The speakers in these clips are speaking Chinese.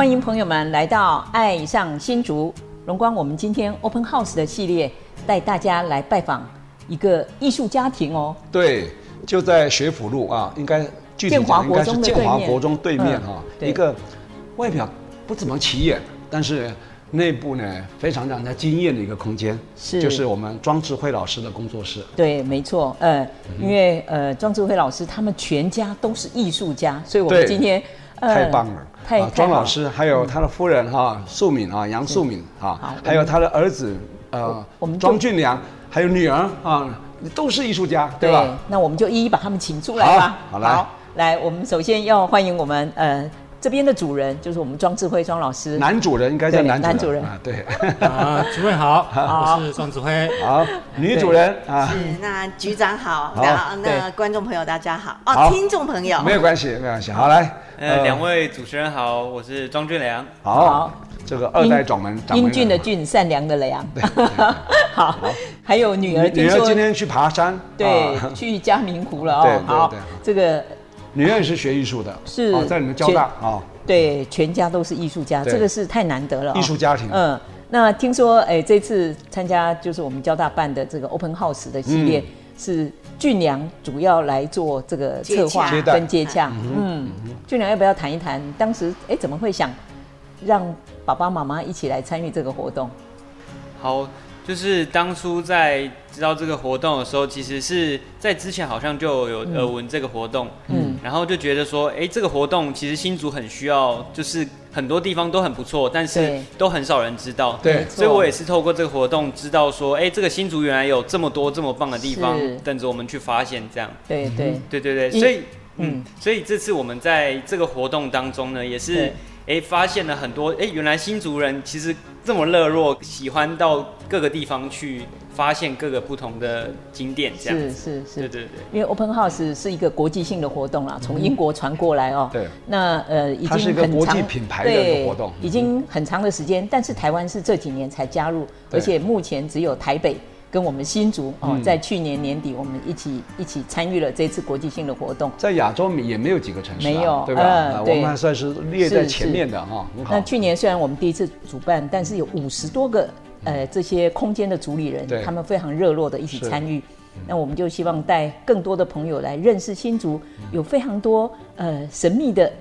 欢迎朋友们来到《爱上新竹》荣光。我们今天 Open House 的系列带大家来拜访一个艺术家庭哦。对，就在学府路啊，应该具体讲应该是建华国中对面哈、嗯。一个外表不怎么起眼，但是内部呢非常让人惊艳的一个空间，是就是我们庄智慧老师的工作室。对，没错，呃，因为呃庄智慧老师他们全家都是艺术家，所以我们今天。太棒了！啊，庄老师还有他的夫人哈，素敏啊，杨素敏啊，还有他的儿子呃，庄俊良，还有女儿啊，都是艺术家，对吧？那我们就一一把他们请出来吧。好，来，来，我们首先要欢迎我们呃这边的主人，就是我们庄智慧庄老师。男主人应该叫男男主人啊，对。啊，主任好，我是庄智慧。好，女主人啊。是，那局长好，好，那观众朋友大家好，哦，听众朋友。没有关系，没有关系。好，来。呃，两位主持人好，我是庄俊良。好，这个二代掌门，英俊的俊，善良的良。好，还有女儿，女儿今天去爬山，对，去嘉明湖了哦。好，这个女儿也是学艺术的，是哦在你们交大啊。对，全家都是艺术家，这个是太难得了。艺术家庭。嗯，那听说，哎，这次参加就是我们交大办的这个 Open House 的系列是。俊良主要来做这个策划跟接洽，嗯，俊良要不要谈一谈当时哎怎么会想让爸爸妈妈一起来参与这个活动？好，就是当初在知道这个活动的时候，其实是在之前好像就有耳闻这个活动，嗯，然后就觉得说，哎，这个活动其实新竹很需要，就是。很多地方都很不错，但是都很少人知道。对，所以我也是透过这个活动知道说，哎，这个新竹原来有这么多这么棒的地方等着我们去发现。这样，对对。对对对，所以嗯，所以这次我们在这个活动当中呢，也是哎发现了很多，哎，原来新族人其实这么热络，喜欢到各个地方去。发现各个不同的景点，这样是是是，对对对。因为 Open House 是一个国际性的活动啦，从英国传过来哦。对。那呃，已经很长，它是一个国际品牌的一个活动，已经很长的时间，但是台湾是这几年才加入，而且目前只有台北跟我们新竹哦，在去年年底我们一起一起参与了这次国际性的活动。在亚洲也没有几个城市，没有对吧？我们还算是列在前面的哈。那去年虽然我们第一次主办，但是有五十多个。呃，这些空间的主理人，他们非常热络的一起参与，那我们就希望带更多的朋友来认识新竹，有非常多呃神秘的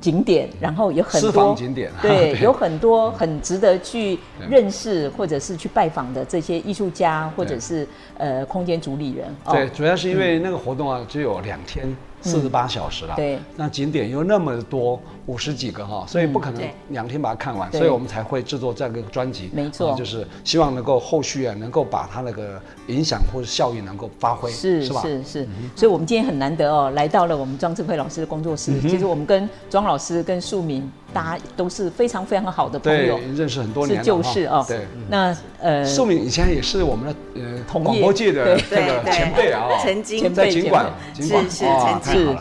景点，然后有很多景点，对，有很多很值得去认识或者是去拜访的这些艺术家或者是呃空间主理人。对，主要是因为那个活动啊，只有两天。四十八小时了，对，那景点又那么多，五十几个哈，所以不可能两天把它看完，所以我们才会制作这样一个专辑，没错，就是希望能够后续啊，能够把它那个影响或者效益能够发挥，是是吧？是是，所以我们今天很难得哦，来到了我们庄智慧老师的工作室。其实我们跟庄老师跟素敏，大家都是非常非常好的朋友，认识很多年，是旧识哦。对，那呃，寿敏以前也是我们的呃广播界的这个前辈啊，曾经在景管，是是曾经。是，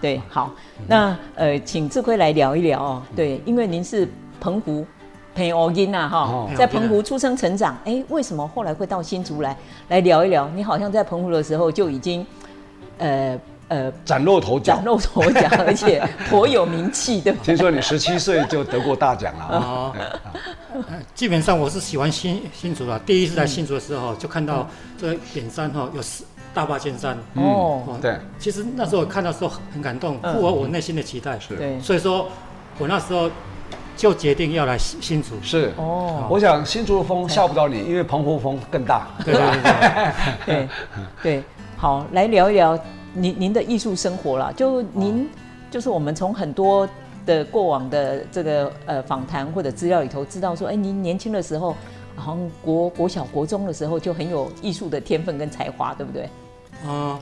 对，好，那呃，请志辉来聊一聊哦。对，因为您是澎湖澎湖人呐，哈，在澎湖出生成长，哎，为什么后来会到新竹来？来聊一聊。你好像在澎湖的时候就已经，呃呃，崭露头角，崭露头角，而且颇有名气，对吧？听说你十七岁就得过大奖了啊！基本上我是喜欢新新竹的，第一次来新竹的时候就看到这个远山哈有四大霸尖山。哦，对，其实那时候我看到时候很感动，符合我内心的期待，是，所以说，我那时候就决定要来新新竹，是。哦，我想新竹的风吓不到你，因为澎湖风更大，对对。对 对，好，来聊一聊您您的艺术生活啦，就您就是我们从很多的过往的这个呃访谈或者资料里头知道说，哎，您年轻的时候。好像国国小国中的时候就很有艺术的天分跟才华，对不对？嗯，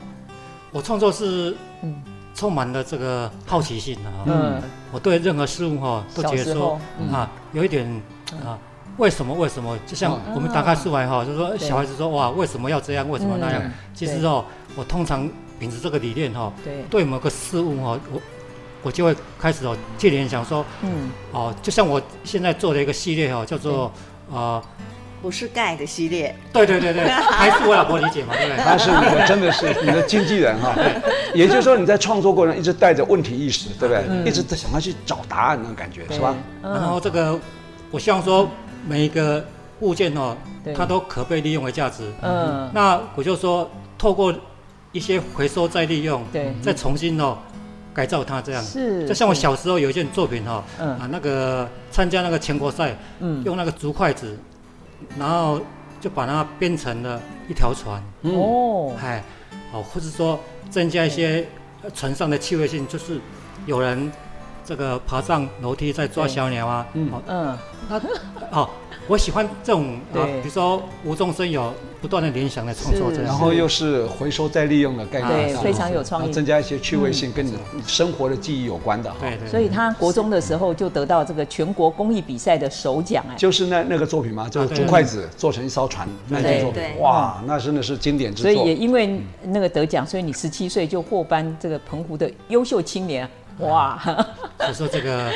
我创作是嗯充满了这个好奇心的哈。嗯，我对任何事物哈都觉得说啊有一点啊为什么为什么？就像我们打开书来哈，就说小孩子说哇为什么要这样？为什么那样？其实哦，我通常秉持这个理念哈，对对某个事物哈我。我就会开始哦，去联想说，嗯，哦，就像我现在做的一个系列哦，叫做呃，不是盖的系列。对对对对，还是我老婆理解嘛，对不对？他是你的，真的是你的经纪人哈。也就是说，你在创作过程一直带着问题意识，对不对？一直在想要去找答案那种感觉，是吧？然后这个，我希望说每一个物件哦，它都可被利用的价值。嗯。那我就说，透过一些回收再利用，对，再重新哦。改造它这样，是就像我小时候有一件作品哈，啊那个参加那个全国赛，嗯，用那个竹筷子，然后就把它编成了一条船，哦，哎，哦，或者说增加一些船上的趣味性，就是有人这个爬上楼梯在抓小鸟啊，嗯嗯，那哦，我喜欢这种啊，比如说无中生有。不断的联想来创作，然后又是回收再利用的概念，对，非常有创意，增加一些趣味性，跟你生活的记忆有关的。对对，所以他国中的时候就得到这个全国工艺比赛的首奖哎，就是那那个作品嘛？就是竹筷子做成一艘船那件作品，哇，那真的是经典之作。所以也因为那个得奖，所以你十七岁就获颁这个澎湖的优秀青年，哇，所以说这个。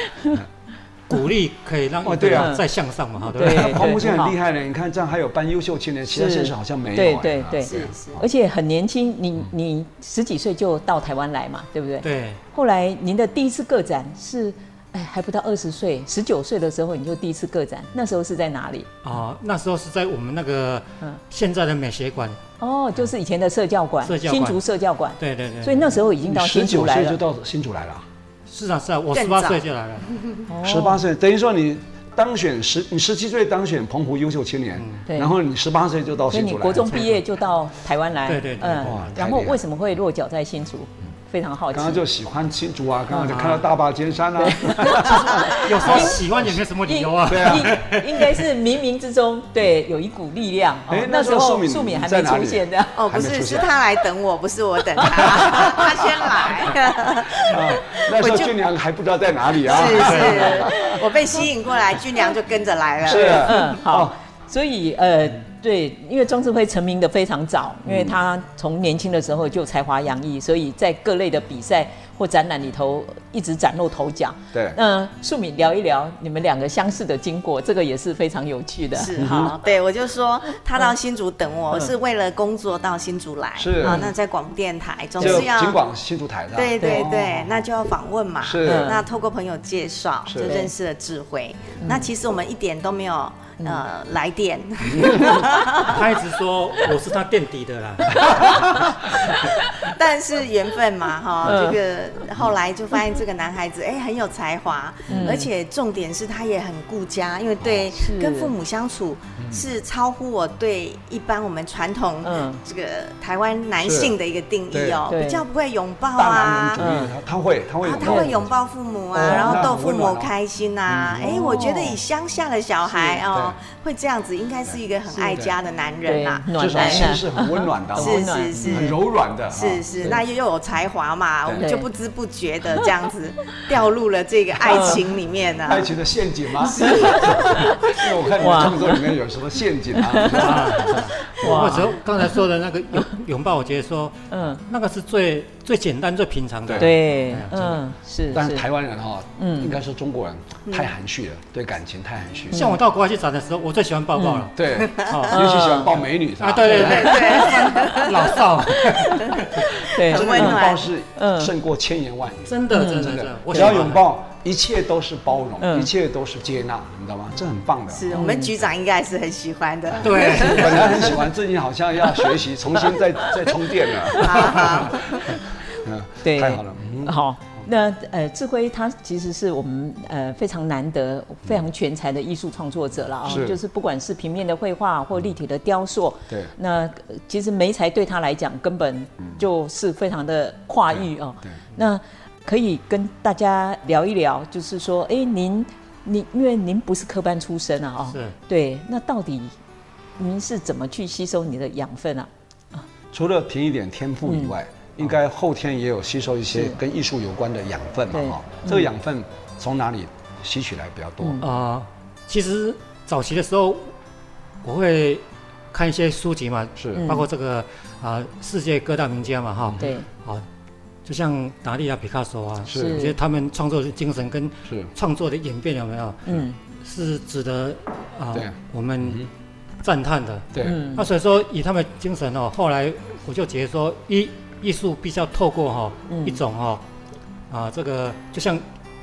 鼓励可以让哦，对啊，再向上嘛，哈，对。澎湖现在很厉害的，你看这样还有颁优秀青年，其他县市好像没有。对对对，是是，而且很年轻，你你十几岁就到台湾来嘛，对不对？对。后来您的第一次个展是，哎，还不到二十岁，十九岁的时候你就第一次个展，那时候是在哪里？哦，那时候是在我们那个嗯现在的美学馆。哦，就是以前的社教馆，新竹社教馆。对对对。所以那时候已经到新竹来了。十九岁就到新竹来了。是啊是啊，我十八岁就来了。十八岁等于说你当选十，你十七岁当选澎湖优秀青年，然后你十八岁就到新竹来。所以你国中毕业就到台湾来。对对对。嗯。然后为什么会落脚在新竹？非常好奇。刚刚就喜欢青竹啊，刚刚就看到大坝尖山啊。有时候喜欢也没什么理由啊。对啊。应该是冥冥之中，对，有一股力量。哎，那时候素敏还没出现的。哦，不是，是他来等我，不是我等他，他先来。那时候俊良还不知道在哪里啊。是是，我被吸引过来，俊良就跟着来了。是，嗯，好。所以呃。对，因为庄智辉成名的非常早，因为他从年轻的时候就才华洋溢，所以在各类的比赛或展览里头一直崭露头角。对，那素敏聊一聊你们两个相识的经过，这个也是非常有趣的。是哈，对我就说他到新竹等我，是为了工作到新竹来。是啊，那在广播电台总是要金广新竹台的。对对对，那就要访问嘛。是，那透过朋友介绍就认识了智辉。那其实我们一点都没有。呃，来电，他一直说我是他垫底的啦，但是缘分嘛，哈，这个后来就发现这个男孩子哎很有才华，而且重点是他也很顾家，因为对跟父母相处是超乎我对一般我们传统这个台湾男性的一个定义哦，比较不会拥抱啊，他会他会他会拥抱。父母啊，然后逗父母开心啊，哎，我觉得以乡下的小孩哦。会这样子，应该是一个很爱家的男人呐，暖男。是很温暖的，是是是，很柔软的，是是，那又又有才华嘛，我们就不知不觉的这样子掉入了这个爱情里面呢。爱情的陷阱吗？是，因为我看你创作里面有什么陷阱啊？哇，我刚才说的那个拥拥抱，我觉得说，嗯，那个是最。最简单、最平常的，对，嗯，是。但是。台湾人哈，嗯，应该说中国人太含蓄了，对感情太含蓄。像我到国外去找的时候，我最喜欢抱抱了，对，尤其喜欢抱美女，啊，对对对。对，老少，对，真的拥抱是胜过千言万语，真的真的，只要拥抱。一切都是包容，一切都是接纳，你知道吗？这很棒的。是我们局长应该是很喜欢的。对，本来很喜欢，最近好像要学习，重新再再充电了。嗯，对，太好了。好，那呃，志辉他其实是我们呃非常难得、非常全才的艺术创作者了啊。是。就是不管是平面的绘画或立体的雕塑，对。那其实媒材对他来讲根本就是非常的跨域哦。对。那。可以跟大家聊一聊，就是说，哎，您您因为您不是科班出身啊，哦，是，对，那到底您是怎么去吸收你的养分啊？除了凭一点天赋以外，应该后天也有吸收一些跟艺术有关的养分嘛，哈，这个养分从哪里吸取来比较多？啊？其实早期的时候，我会看一些书籍嘛，是，包括这个啊，世界各大名家嘛，哈，对，啊，就像达利啊、皮卡索啊，是，我觉得他们创作的精神跟创作的演变有没有？嗯，是值得啊，我们。赞叹的，对，那所以说以他们精神哦，后来我就觉得说，艺艺术必须要透过哈一种哈啊这个就像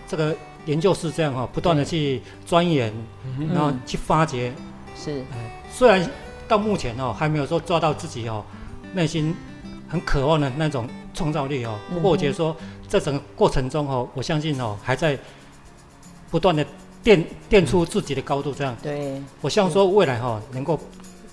这个研究室这样哈，不断的去钻研，然后去发掘，是，虽然到目前哦还没有说抓到自己哦内心很渴望的那种创造力哦，不过我觉得说在整个过程中哦，我相信哦还在不断的。垫垫出自己的高度，这样。对，我希望说未来哈能够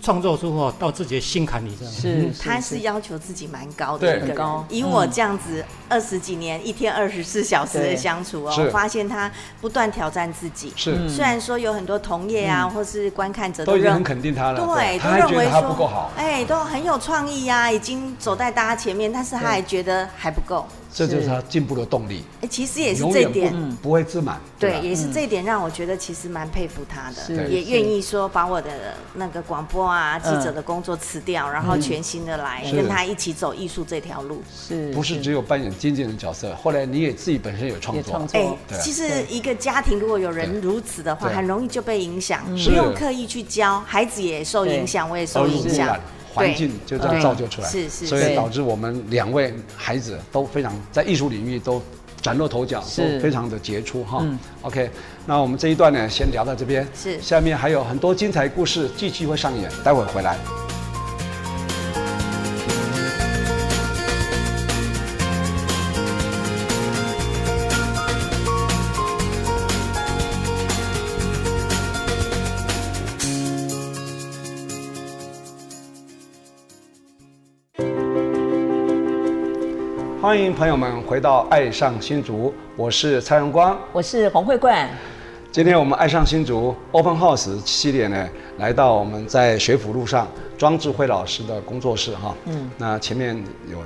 创作出哦到自己的心坎里这样。是，他是。要求自己蛮高的，很高。以我这样子二十几年一天二十四小时的相处哦，我发现他不断挑战自己。是，虽然说有很多同业啊，或是观看者都已经很肯定他了，对，都认为说哎都很有创意呀，已经走在大家前面，但是他还觉得还不够。这就是他进步的动力。哎，其实也是这点，不会自满。对，也是这点让我觉得其实蛮佩服他的，也愿意说把我的那个广播啊、记者的工作辞掉，然后全新的来跟他一起走艺术这条路。是，不是只有扮演经纪人角色？后来你也自己本身有创作。哎，其实一个家庭如果有人如此的话，很容易就被影响，不用刻意去教，孩子也受影响，我也受影响。环境就这样造就出来，是是，所以导致我们两位孩子都非常在艺术领域都崭露头角，都非常的杰出哈。OK，那我们这一段呢，先聊到这边，是，下面还有很多精彩故事继续会上演，待会回来。欢迎朋友们回到《爱上新竹》，我是蔡荣光，我是黄慧冠。今天我们《爱上新竹》Open House 系列呢，来到我们在学府路上庄智慧老师的工作室哈。嗯，那前面有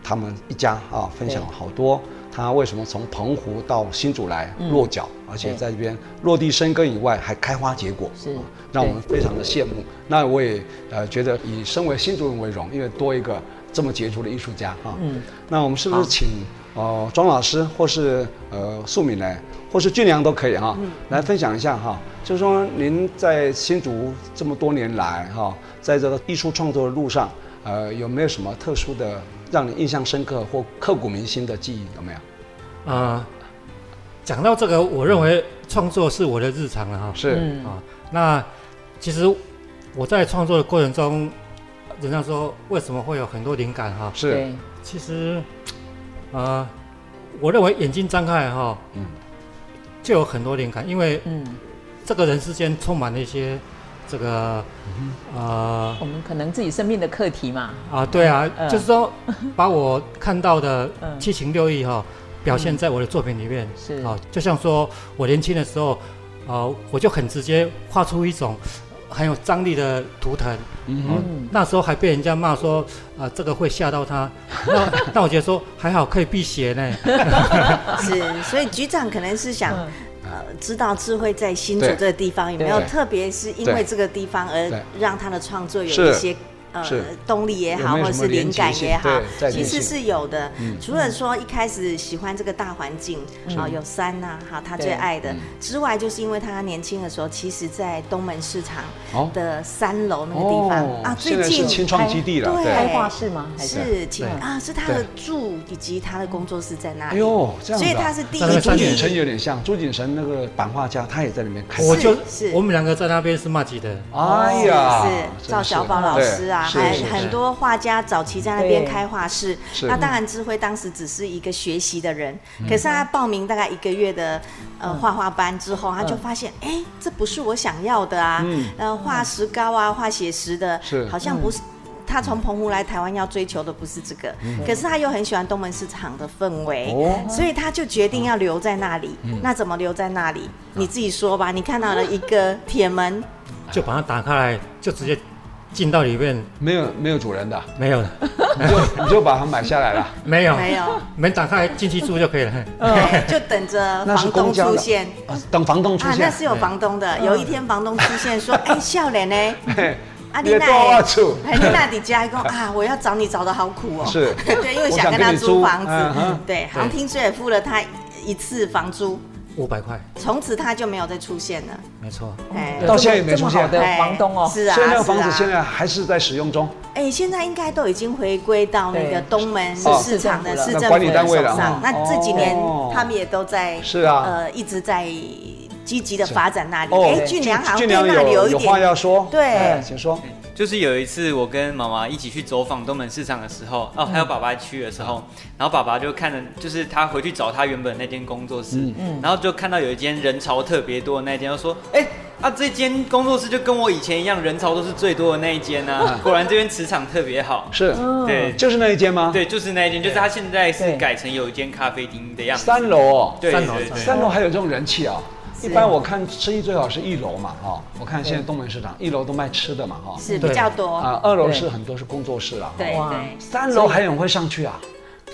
他们一家啊，分享了好多他为什么从澎湖到新竹来落脚，而且在这边落地生根以外，还开花结果，是让我们非常的羡慕。那我也呃觉得以身为新竹人为荣，因为多一个。这么杰出的艺术家啊，嗯，那我们是不是请呃庄老师或是呃素敏来，或是俊良都可以哈，来分享一下哈，就是说您在新竹这么多年来哈，在这个艺术创作的路上，呃，有没有什么特殊的让你印象深刻或刻骨铭心的记忆？有没有？啊，讲到这个，我认为创作是我的日常了哈，是。啊，那其实我在创作的过程中。人家说为什么会有很多灵感哈？是，其实，呃，我认为眼睛张开哈，嗯，就有很多灵感，因为嗯，这个人世间充满了一些这个，呃，我们可能自己生命的课题嘛。啊，对啊，就是说把我看到的 七情六欲哈，表现在我的作品里面。是。啊，就像说我年轻的时候，啊，我就很直接画出一种。很有张力的图腾，嗯、哦，那时候还被人家骂说，啊、呃，这个会吓到他。那 那我觉得说还好可以辟邪呢。是，所以局长可能是想，嗯、呃，知道智慧在新竹这个地方有没有特别是因为这个地方而让他的创作有一些。呃，动力也好，或者是灵感也好，其实是有的。除了说一开始喜欢这个大环境啊，有山呐，哈，他最爱的之外，就是因为他年轻的时候，其实在东门市场的三楼那个地方啊，最近青创基地了，对，开画室吗？是，啊，是他的住以及他的工作室在那里。哎呦，这样，所以他是第一。朱景成有点像朱景成那个版画家，他也在里面开。我就是我们两个在那边是骂吉的。哎呀，是赵小宝老师啊。还很多画家早期在那边开画室，那当然智慧当时只是一个学习的人，可是他报名大概一个月的呃画画班之后，他就发现，哎，这不是我想要的啊，呃，画石膏啊，画写实的，好像不是。他从澎湖来台湾要追求的不是这个，可是他又很喜欢东门市场的氛围，所以他就决定要留在那里。那怎么留在那里？你自己说吧。你看到了一个铁门，就把它打开来，就直接。进到里面没有没有主人的，没有，你就 你就把它买下来了，没有。没有，门打开进去住就可以了，就等着 房东出现，等房东出现，那是有房东的。有一天房东出现说：“ 哎，笑脸呢？阿丽娜，丽娜底家？一共啊，我要找你找的好苦哦。”是，对，因为想跟他租。房子，对，好像听说也付了他一次房租。五百块，从此他就没有再出现了。没错，哎，到现在也没出现的房东哦。是啊，所以那个房子现在还是在使用中。哎，现在应该都已经回归到那个东门市场的市政府的手上。那这几年他们也都在，是啊，呃，一直在积极的发展那里。哎，俊良好像对那里有一点话要说，对，请说。就是有一次，我跟妈妈一起去走访东门市场的时候，哦，还有爸爸去的时候，然后爸爸就看着，就是他回去找他原本那间工作室，嗯，然后就看到有一间人潮特别多的那间，就说，哎，啊，这间工作室就跟我以前一样，人潮都是最多的那一间呢。果然这边磁场特别好，是，对，就是那一间吗？对，就是那一间，就是他现在是改成有一间咖啡厅的样子。三楼哦，对，三楼，三楼还有这种人气啊。一般我看生意最好是一楼嘛，哈，我看现在东门市场一楼都卖吃的嘛，哈，是比较多啊。二楼是很多是工作室了，对对。三楼还有人会上去啊？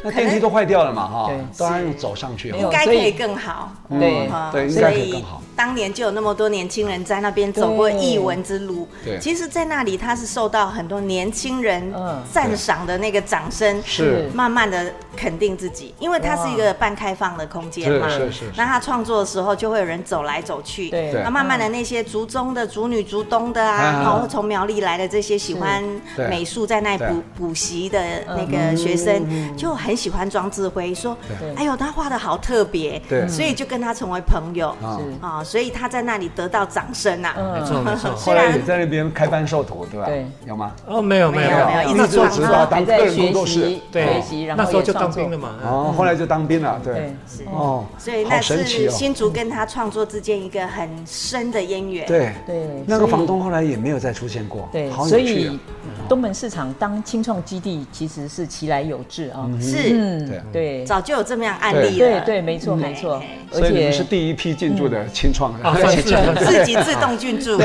那电梯都坏掉了嘛，哈，都要用走上去，应该可以更好，对对，应该可以更好。当年就有那么多年轻人在那边走过艺文之路。对，其实，在那里他是受到很多年轻人赞赏的那个掌声，是。慢慢的肯定自己，因为它是一个半开放的空间嘛。是是。那他创作的时候，就会有人走来走去。对。那慢慢的那些族中的、族女、族东的啊，然后从苗栗来的这些喜欢美术，在那补补习的那个学生，就很喜欢庄志辉，说：“哎呦，他画的好特别。”对。所以就跟他成为朋友。啊。所以他在那里得到掌声啊！没错没错。后来也在那边开班授徒，对吧？对，有吗？哦，没有没有没有，一直做指导，当个人工作室，对，那时候就当兵了嘛。哦，后来就当兵了，对。是哦，所以那是新竹跟他创作之间一个很深的渊源。对对，那个房东后来也没有再出现过。对，所以东门市场当青创基地其实是其来有志啊。是，对，对，早就有这么样案例了。对对，没错没错。所以你们是第一批进驻的清创。自己自动进驻，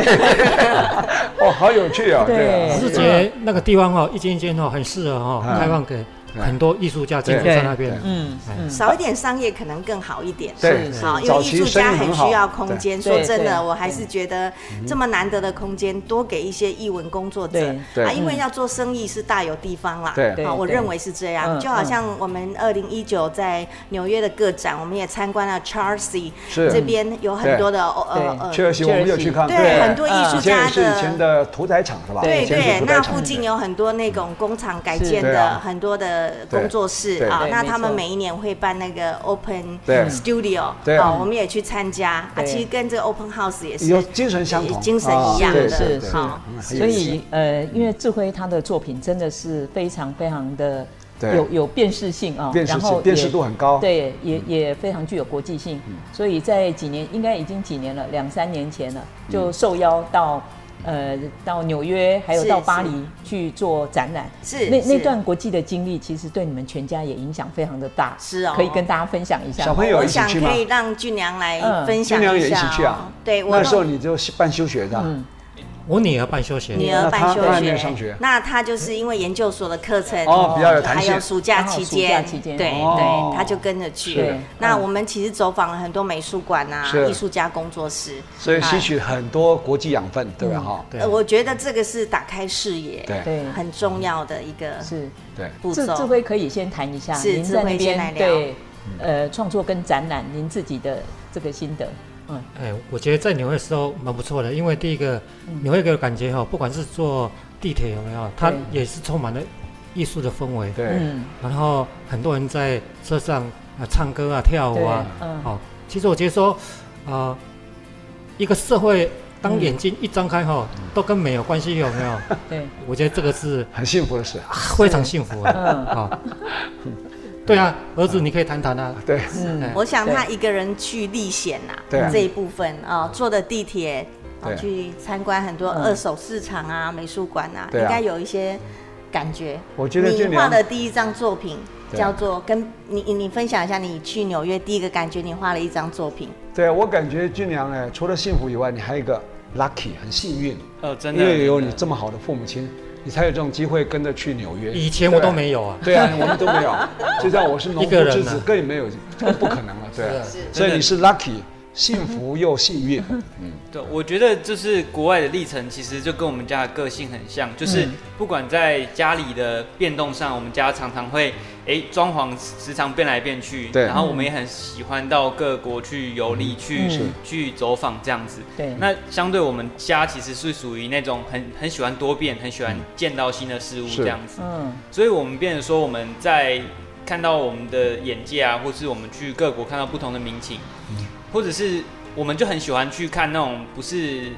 哦，好有趣啊！对，我是觉得那个地方哦，一间一间哦，很适合哦，开放给。很多艺术家进驻在那边，嗯，少一点商业可能更好一点，对，好，因为艺术家很需要空间。说真的，我还是觉得这么难得的空间，多给一些艺文工作者，啊，因为要做生意是大有地方啦，对，好，我认为是这样。就好像我们二零一九在纽约的个展，我们也参观了 Chelsea，这边有很多的呃呃，切尔西我们有去看，对，很多艺术家的以前的屠宰场是吧？对对，那附近有很多那种工厂改建的，很多的。工作室啊，那他们每一年会办那个 Open Studio，啊，我们也去参加啊。其实跟这个 Open House 也是有精神相同，精神一样的，是是。所以呃，因为智辉他的作品真的是非常非常的有有辨识性啊，然后辨识度很高，对，也也非常具有国际性。所以在几年，应该已经几年了，两三年前了，就受邀到。呃，到纽约还有到巴黎去做展览，是那那段国际的经历，其实对你们全家也影响非常的大，是哦，可以跟大家分享一下。小朋友一起去吗？我想可以让俊良来分享一下。俊良也一起去啊？对，那时候你就办休学的。我女儿办休学，女儿办休学，那她就是因为研究所的课程哦比较有弹性，还有暑假期间，对对，她就跟着去。那我们其实走访了很多美术馆啊，艺术家工作室，所以吸取很多国际养分，对吧？哈，我觉得这个是打开视野，对，很重要的一个是，对。智智慧可以先谈一下，是智辉先来聊，对，呃，创作跟展览，您自己的这个心得。嗯，哎，我觉得在纽约的时候蛮不错的，因为第一个纽约给我感觉哈，不管是坐地铁有没有，它也是充满了艺术的氛围。对，然后很多人在车上啊唱歌啊跳舞啊，嗯。好，其实我觉得说，啊，一个社会当眼睛一张开哈，都跟美有关系，有没有？对，我觉得这个是很幸福的事，非常幸福啊，好。对啊，儿子，你可以谈谈啊。对，嗯，我想他一个人去历险呐，这一部分啊，坐的地铁，去参观很多二手市场啊、美术馆啊，应该有一些感觉？我觉得你画的第一张作品叫做跟你你分享一下，你去纽约第一个感觉，你画了一张作品。对，我感觉俊良呢，除了幸福以外，你还有一个 lucky，很幸运。呃，真的，因为有你这么好的父母亲，你才有这种机会跟着去纽约。以前我都没有啊。对啊，我们都没有。就像我是农夫之子，更没有，更不可能了。对啊，所以你是 lucky。幸福又幸运，嗯，对，我觉得就是国外的历程，其实就跟我们家的个性很像，就是不管在家里的变动上，我们家常常会，哎，装潢时常变来变去，对，然后我们也很喜欢到各国去游历，去去走访这样子，对，那相对我们家其实是属于那种很很喜欢多变，很喜欢见到新的事物这样子，嗯，所以我们变得说我们在看到我们的眼界啊，或是我们去各国看到不同的民情。或者是，我们就很喜欢去看那种不是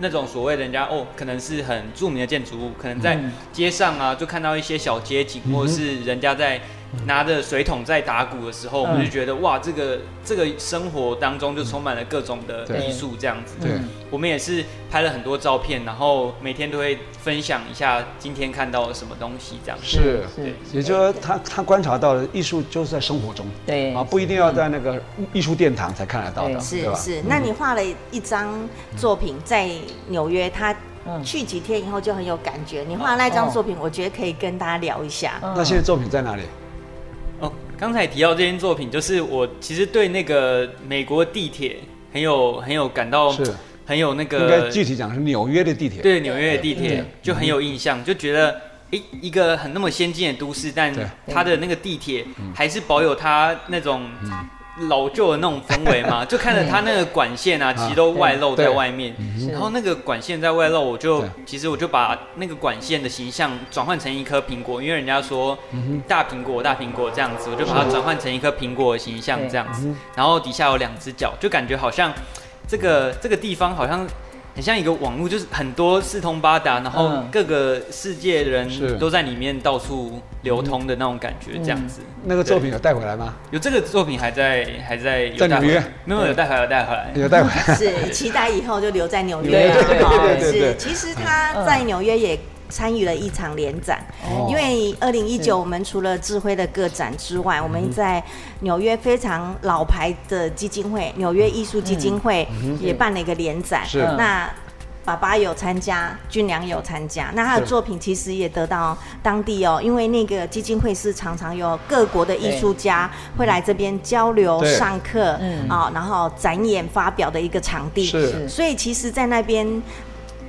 那种所谓人家哦，可能是很著名的建筑物，可能在街上啊，就看到一些小街景，或者是人家在。拿着水桶在打鼓的时候，我们就觉得哇，这个这个生活当中就充满了各种的艺术这样子。对，我们也是拍了很多照片，然后每天都会分享一下今天看到了什么东西这样子。是是，也就是说他他观察到的艺术就是在生活中，对啊，不一定要在那个艺术殿堂才看得到的，是是。那你画了一张作品在纽约，他去几天以后就很有感觉。你画的那张作品，我觉得可以跟大家聊一下。那现在作品在哪里？哦，刚才提到这件作品，就是我其实对那个美国地铁很有很有感到，是很有那个。应该具体讲是纽约的地铁。对，纽约的地铁就很有印象，就觉得诶，一个很那么先进的都市，但它的那个地铁还是保有它那种。老旧的那种氛围嘛，就看着它那个管线啊，其实都外露在外面。然后那个管线在外露，我就其实我就把那个管线的形象转换成一颗苹果，因为人家说大苹果大苹果这样子，我就把它转换成一颗苹果的形象这样子。然后底下有两只脚，就感觉好像这个这个地方好像。很像一个网络，就是很多四通八达，然后各个世界的人都在里面到处流通的那种感觉，这样子。那个作品有带回来吗？有这个作品还在还在在纽约，没有有带回来，有带回来，有带回来。是期待以后就留在纽约。对对对对，是，其实他在纽约也。参与了一场联展，因为二零一九我们除了智慧的个展之外，我们在纽约非常老牌的基金会纽约艺术基金会也办了一个联展。是，那爸爸有参加，俊良有参加，那他的作品其实也得到当地哦，因为那个基金会是常常有各国的艺术家会来这边交流、上课，啊，然后展演、发表的一个场地。是，所以其实，在那边。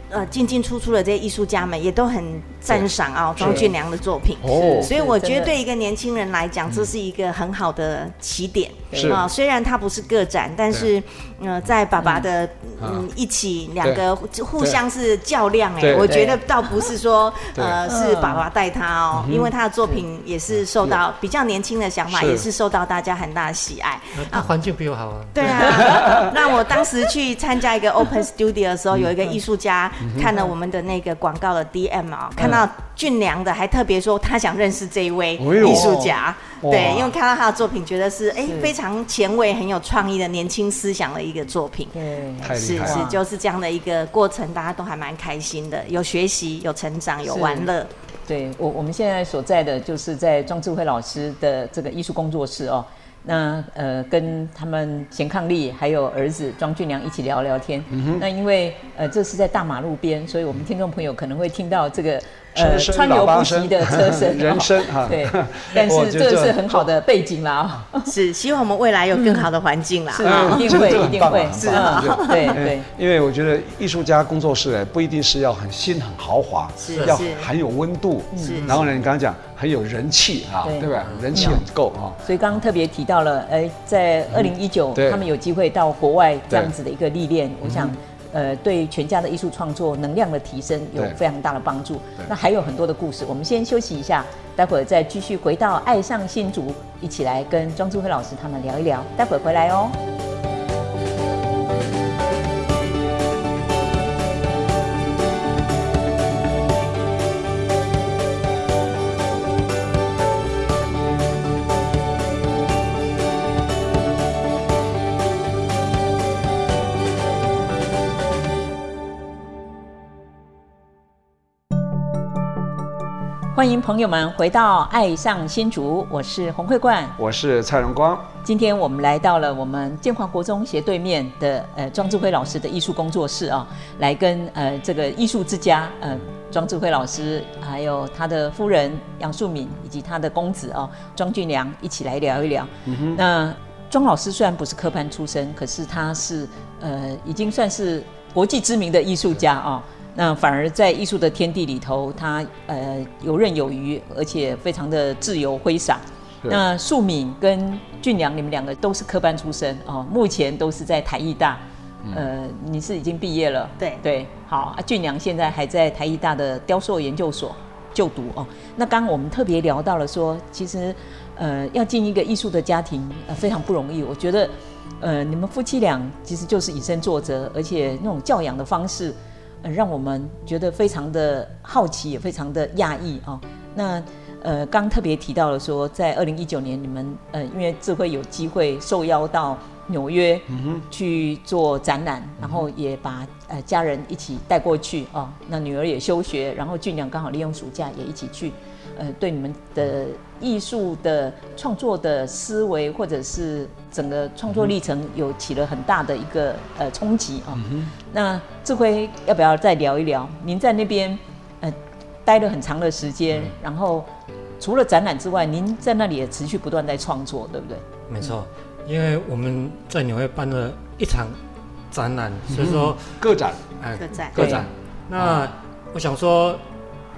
呃，进进出出的这些艺术家们也都很赞赏啊庄俊良的作品，哦，所以我觉得对一个年轻人来讲，这是一个很好的起点啊。虽然他不是个展，但是呃，在爸爸的嗯一起两个互相是较量哎，我觉得倒不是说呃是爸爸带他哦，因为他的作品也是受到比较年轻的想法，也是受到大家很大的喜爱。啊环境比我好啊。对啊，那我当时去参加一个 Open Studio 的时候，有一个艺术家。看了我们的那个广告的 DM 啊，看到俊良的，还特别说他想认识这一位艺术家，对，因为看到他的作品，觉得是哎非常前卫、很有创意的年轻思想的一个作品，对，是是就是这样的一个过程，大家都还蛮开心的，有学习、有成长、有玩乐。对我我们现在所在的就是在庄智慧老师的这个艺术工作室哦。那呃，跟他们贤伉俪还有儿子庄俊良一起聊聊天。那因为呃，这是在大马路边，所以我们听众朋友可能会听到这个。呃，川流不息的车 身，人生哈，对，但是这个是很好的背景啦，是希望我们未来有更好的环境啦，是一定会，一定会，是啊，对对，因为我觉得艺术家工作室哎，不一定是要很新很豪华，是要很有温度，是，然后呢，你刚刚讲很有人气啊，对。吧？人气很够啊，所以刚刚特别提到了，哎，在二零一九，他们有机会到国外这样子的一个历练，我想。呃，对全家的艺术创作能量的提升有非常大的帮助。那还有很多的故事，我们先休息一下，待会儿再继续回到爱上新竹，一起来跟庄志辉老师他们聊一聊。待会儿回来哦。欢迎朋友们回到《爱上新竹》，我是洪慧冠，我是蔡荣光。今天我们来到了我们建华国中斜对面的呃庄志辉老师的艺术工作室啊，来跟呃这个艺术之家呃庄志辉老师，还有他的夫人杨素敏以及他的公子哦庄俊良一起来聊一聊。嗯。那庄老师虽然不是科班出身，可是他是呃已经算是国际知名的艺术家啊。那反而在艺术的天地里头，他呃游刃有余，而且非常的自由挥洒。那素敏跟俊良，你们两个都是科班出身哦，目前都是在台艺大。呃，你是已经毕业了？对对，好啊。俊良现在还在台艺大的雕塑研究所就读哦。那刚刚我们特别聊到了说，其实呃要进一个艺术的家庭呃非常不容易。我觉得呃你们夫妻俩其实就是以身作则，而且那种教养的方式。呃，让我们觉得非常的好奇，也非常的讶异啊。那呃，刚特别提到了说，在二零一九年，你们呃，因为智慧有机会受邀到纽约去做展览，然后也把呃家人一起带过去啊。那女儿也休学，然后俊良刚好利用暑假也一起去。呃，对你们的艺术的创作的思维，或者是整个创作历程，有起了很大的一个呃冲击啊。嗯、那志辉要不要再聊一聊？您在那边呃待了很长的时间，嗯、然后除了展览之外，您在那里也持续不断在创作，对不对？没错，因为我们在纽约办了一场展览，所以说个展，哎，个展，个展。那我想说，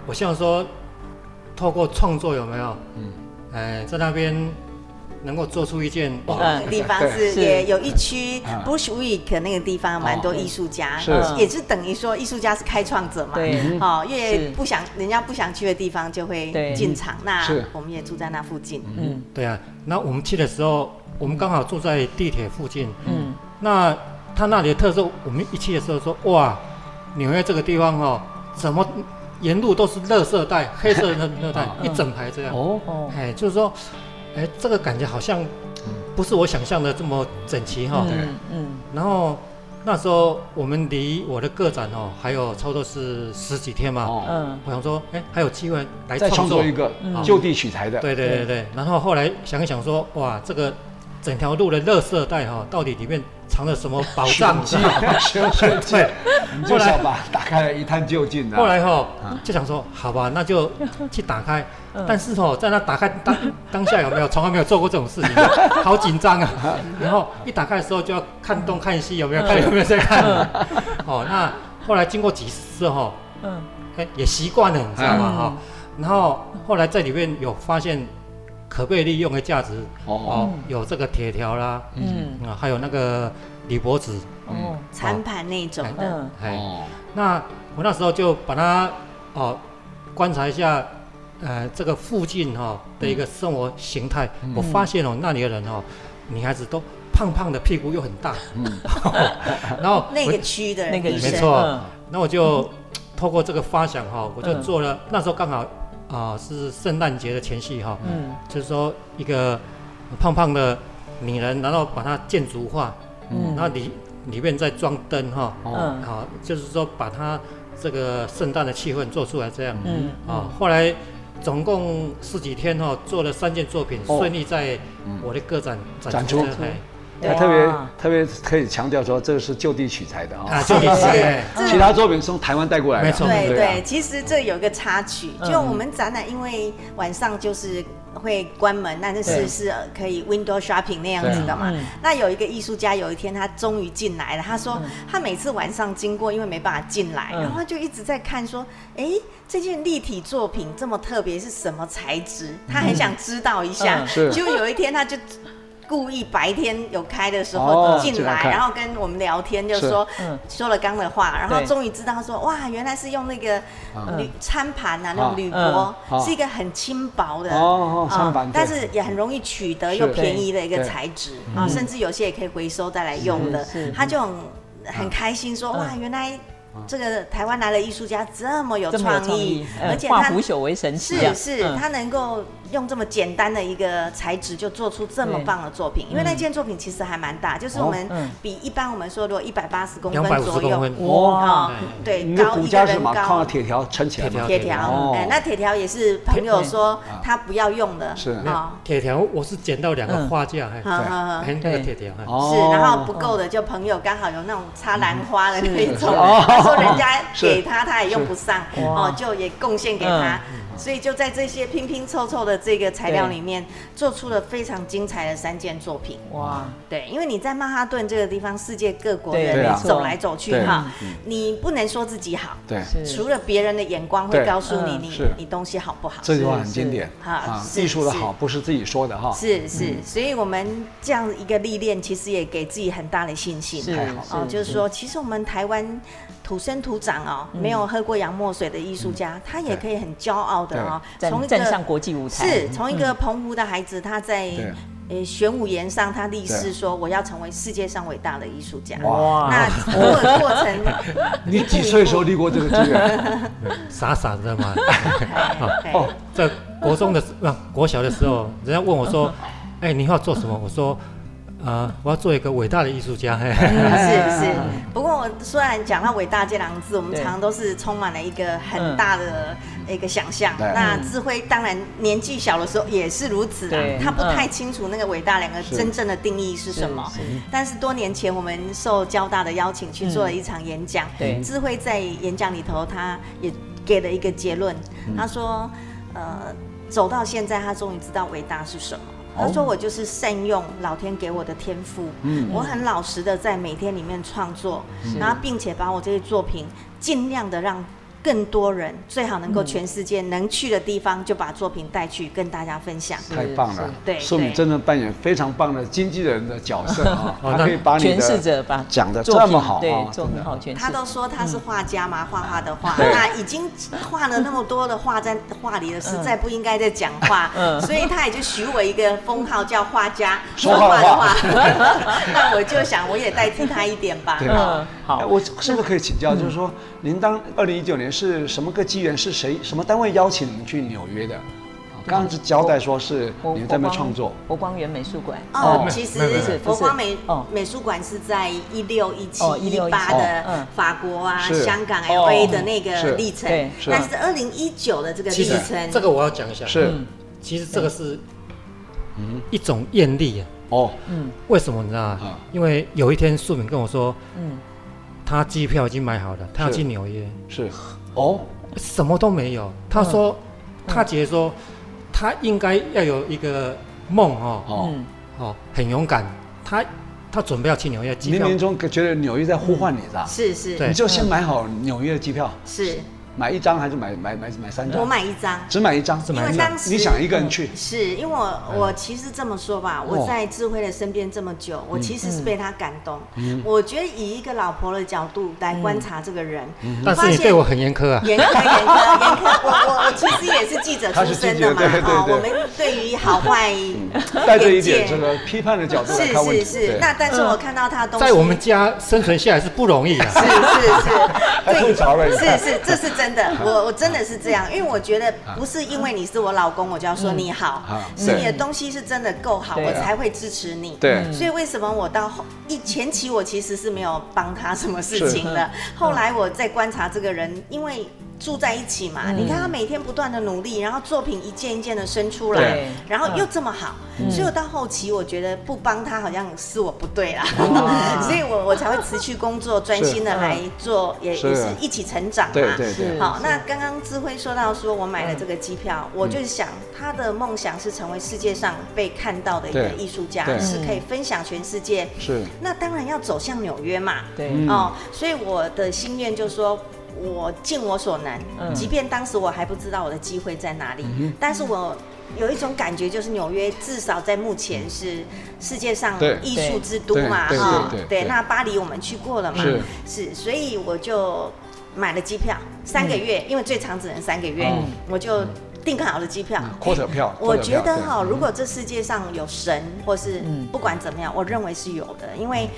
我希望说。透过创作有没有？嗯，哎，在那边能够做出一件嗯地方是也有一区 Bushwick 那个地方蛮多艺术家，是。也是等于说艺术家是开创者嘛，对，哦，因为不想人家不想去的地方就会进场，那我们也住在那附近，嗯，对啊，那我们去的时候，我们刚好住在地铁附近，嗯，那他那里的特色，我们一去的时候说，哇，纽约这个地方哦，怎么？沿路都是垃圾袋，黑色的垃圾袋，一整排这样。哦哦，哎，就是说，哎，这个感觉好像不是我想象的这么整齐哈。嗯嗯。然后那时候我们离我的个展哦，还有差不多是十几天嘛。哦。嗯。我想说，哎，还有机会来创作一个就地取材的。对对对对。然后后来想一想说，哇，这个整条路的垃圾袋哈，到底里面。藏了什么宝藏？机 对，你就想把打开来一探究竟。后来哈，就想说，好吧，那就去打开。但是哦，在那打开当当下有没有从来没有做过这种事情，好紧张啊！然后一打开的时候就要看东看西，有没有看有没有在 看？哦，那后来经过几次哈，嗯，哎也习惯了，你知道吗？哈，然后后来在里面有发现。可被利用的价值哦，有这个铁条啦，嗯。啊，还有那个铝箔纸哦，餐盘那种的，哦，那我那时候就把它哦观察一下，呃，这个附近哈的一个生活形态，我发现哦，那里的人哦，女孩子都胖胖的，屁股又很大，嗯，然后那个区的那个没错，那我就透过这个发想哈，我就做了，那时候刚好。啊，是圣诞节的前夕哈，嗯，就是说一个胖胖的女人，然后把它建筑化，嗯，然后里里面再装灯哈，嗯，好，就是说把它这个圣诞的气氛做出来这样，嗯，啊，后来总共十几天哈，做了三件作品，顺利在我的个展展出。他特别特别可以强调说，这个是就地取材的啊，就地取材，其他作品是从台湾带过来的。没错，对对，其实这有一个插曲，就我们展览，因为晚上就是会关门，那就是是可以 window shopping 那样子的嘛。那有一个艺术家，有一天他终于进来了，他说他每次晚上经过，因为没办法进来，然后他就一直在看，说，哎，这件立体作品这么特别，是什么材质？他很想知道一下。就有一天他就。故意白天有开的时候进来，然后跟我们聊天，就说说了刚的话，然后终于知道说哇，原来是用那个铝餐盘啊，那种铝箔，是一个很轻薄的餐盘，但是也很容易取得又便宜的一个材质。啊，甚至有些也可以回收再来用的。他就很开心说哇，原来这个台湾来的艺术家这么有创意，而且化腐朽为神奇，是是，他能够用这么简单的一个材质就做出这么棒的作品。因为那件作品其实还蛮大，就是我们比一般我们说如果一百八十公分左右，哇，对，高一个人高，靠铁条撑起来，铁条，哎，那铁条也是朋友说他不要用的，是。啊，铁条我是捡到两个花架，对，那个铁条，是，然后不够的就朋友刚好有那种插兰花的那种，他说人家给他他也用不上，哦，就也贡献给他。所以就在这些拼拼凑凑的这个材料里面，做出了非常精彩的三件作品。哇，对，因为你在曼哈顿这个地方，世界各国人走来走去哈，你不能说自己好，对，除了别人的眼光会告诉你你你东西好不好。这句话很经典。哈，艺术的好不是自己说的哈。是是，所以我们这样一个历练，其实也给自己很大的信心。是哦，就是说，其实我们台湾。土生土长哦，没有喝过洋墨水的艺术家，他也可以很骄傲的哦，从站上国际舞台。是从一个澎湖的孩子，他在呃玄武岩上，他立誓说我要成为世界上伟大的艺术家。哇！那 过过程，你几岁时候立过这个志愿？傻傻的嘛。哦，在国中的不国小的时候，人家问我说：“哎，你要做什么？”我说。啊！我要做一个伟大的艺术家。是 是，不过我虽然讲到伟大这两个字，我们常常都是充满了一个很大的一个想象。那智慧当然年纪小的时候也是如此啊，他不太清楚那个伟大两个真正的定义是什么。但是多年前我们受交大的邀请去做了一场演讲，智慧在演讲里头他也给了一个结论，他说：呃，走到现在，他终于知道伟大是什么。他说：“我就是善用老天给我的天赋，嗯，我很老实的在每天里面创作，是然后并且把我这些作品尽量的让。”更多人最好能够全世界能去的地方，就把作品带去跟大家分享。太棒了，对，素敏真的扮演非常棒的经纪人的角色啊！他可以把你的讲的这么好，对，做很好诠释。他都说他是画家嘛，画画的画，那已经画了那么多的画在画里了，实在不应该再讲话，所以他也就许我一个封号叫画家，说画的画。那我就想，我也代替他一点吧。嗯，好，我是不是可以请教，就是说，您当二零一九年。是什么个机缘？是谁？什么单位邀请你们去纽约的？刚刚是交代说是你们在那创作。佛光缘美术馆哦，其实是佛光美美术馆是在一六一七一八的法国啊、香港 L A 的那个历程。但是二零一九的这个历程，这个我要讲一下。是，其实这个是嗯一种艳丽啊。哦，嗯，为什么你知道吗？因为有一天素敏跟我说，嗯，他机票已经买好了，他要去纽约。是。哦，什么都没有。他说，他觉得说，他应该要有一个梦哦，哦，哦，很勇敢。他他准备要去纽约，机票。冥冥中觉得纽约在呼唤你，是吧？是是，你就先买好纽约的机票。是。买一张还是买买买买三张？我买一张，只买一张，因为当时你想一个人去，是因为我我其实这么说吧，我在智慧的身边这么久，我其实是被他感动。我觉得以一个老婆的角度来观察这个人，但是你对我很严苛啊，严苛严苛严苛。我我我其实也是记者出身的嘛，哈，我们对于好坏带着一点这个批判的角度来看问题。是是是，那但是我看到他的东西，在我们家生存下来是不容易的。是是是，对，是是，这是真的，我我。真的是这样，因为我觉得不是因为你是我老公，我就要说你好，是你的东西是真的够好，我才会支持你。对，所以为什么我到后一前期我其实是没有帮他什么事情的，后来我在观察这个人，因为。住在一起嘛？你看他每天不断的努力，然后作品一件一件的生出来，然后又这么好，所以我到后期我觉得不帮他好像是我不对啦，所以我我才会辞去工作，专心的来做，也也是一起成长嘛。对对对。好，那刚刚智辉说到说我买了这个机票，我就是想他的梦想是成为世界上被看到的一个艺术家，是可以分享全世界。是。那当然要走向纽约嘛。对。哦，所以我的心愿就是说。我尽我所能，即便当时我还不知道我的机会在哪里，但是我有一种感觉，就是纽约至少在目前是世界上艺术之都嘛，哈，对，那巴黎我们去过了嘛，是，所以我就买了机票，三个月，因为最长只能三个月，我就订好了机票，票。我觉得哈，如果这世界上有神，或是不管怎么样，我认为是有的，因为。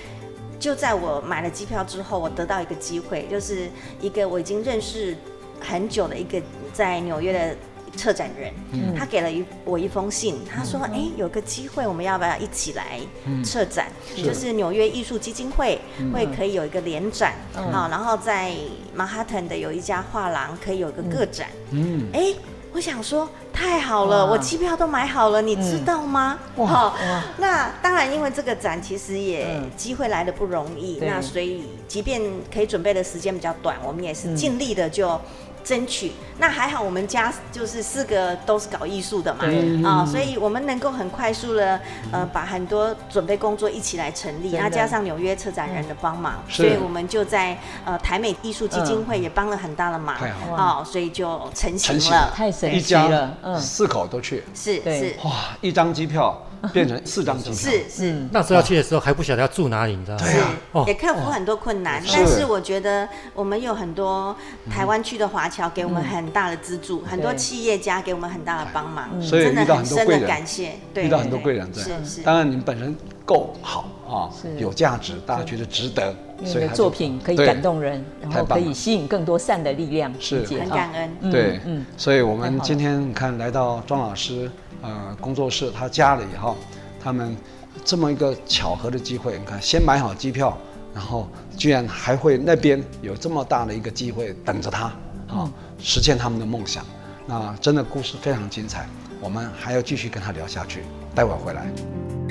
就在我买了机票之后，我得到一个机会，就是一个我已经认识很久的一个在纽约的。策展人，嗯、他给了一我一封信，他说：“哎、有个机会，我们要不要一起来策展？嗯、就是纽约艺术基金会、嗯、会可以有一个联展，好、然后在曼哈顿的有一家画廊可以有一个个展。嗯，哎、欸，我想说太好了，我机票都买好了，你知道吗？好、嗯哦，那当然，因为这个展其实也机会来的不容易，嗯、那所以即便可以准备的时间比较短，我们也是尽力的就。争取，那还好，我们家就是四个都是搞艺术的嘛，啊，所以我们能够很快速的呃把很多准备工作一起来成立，那加上纽约策展人的帮忙，所以我们就在呃台美艺术基金会也帮了很大的忙，啊，所以就成型了，太神奇了，嗯，四口都去，是是，哇，一张机票 变成四张机票，是是，那时候要去的时候还不晓得要住哪里，你知道吗？对，也克服很多困难，但是我觉得我们有很多台湾区的华侨给我们很大的资助，很多企业家给我们很大的帮忙，所以遇到很多贵人，感谢，遇到很多贵人，对，是是。当然你们本身够好啊，有价值，大家觉得值得，所以作品可以感动人，然后可以吸引更多善的力量，是。很感恩。对，嗯，所以我们今天你看来到庄老师呃工作室，他家里哈，他们这么一个巧合的机会，你看先买好机票，然后居然还会那边有这么大的一个机会等着他。啊，实现他们的梦想，那真的故事非常精彩，我们还要继续跟他聊下去。待会儿回来。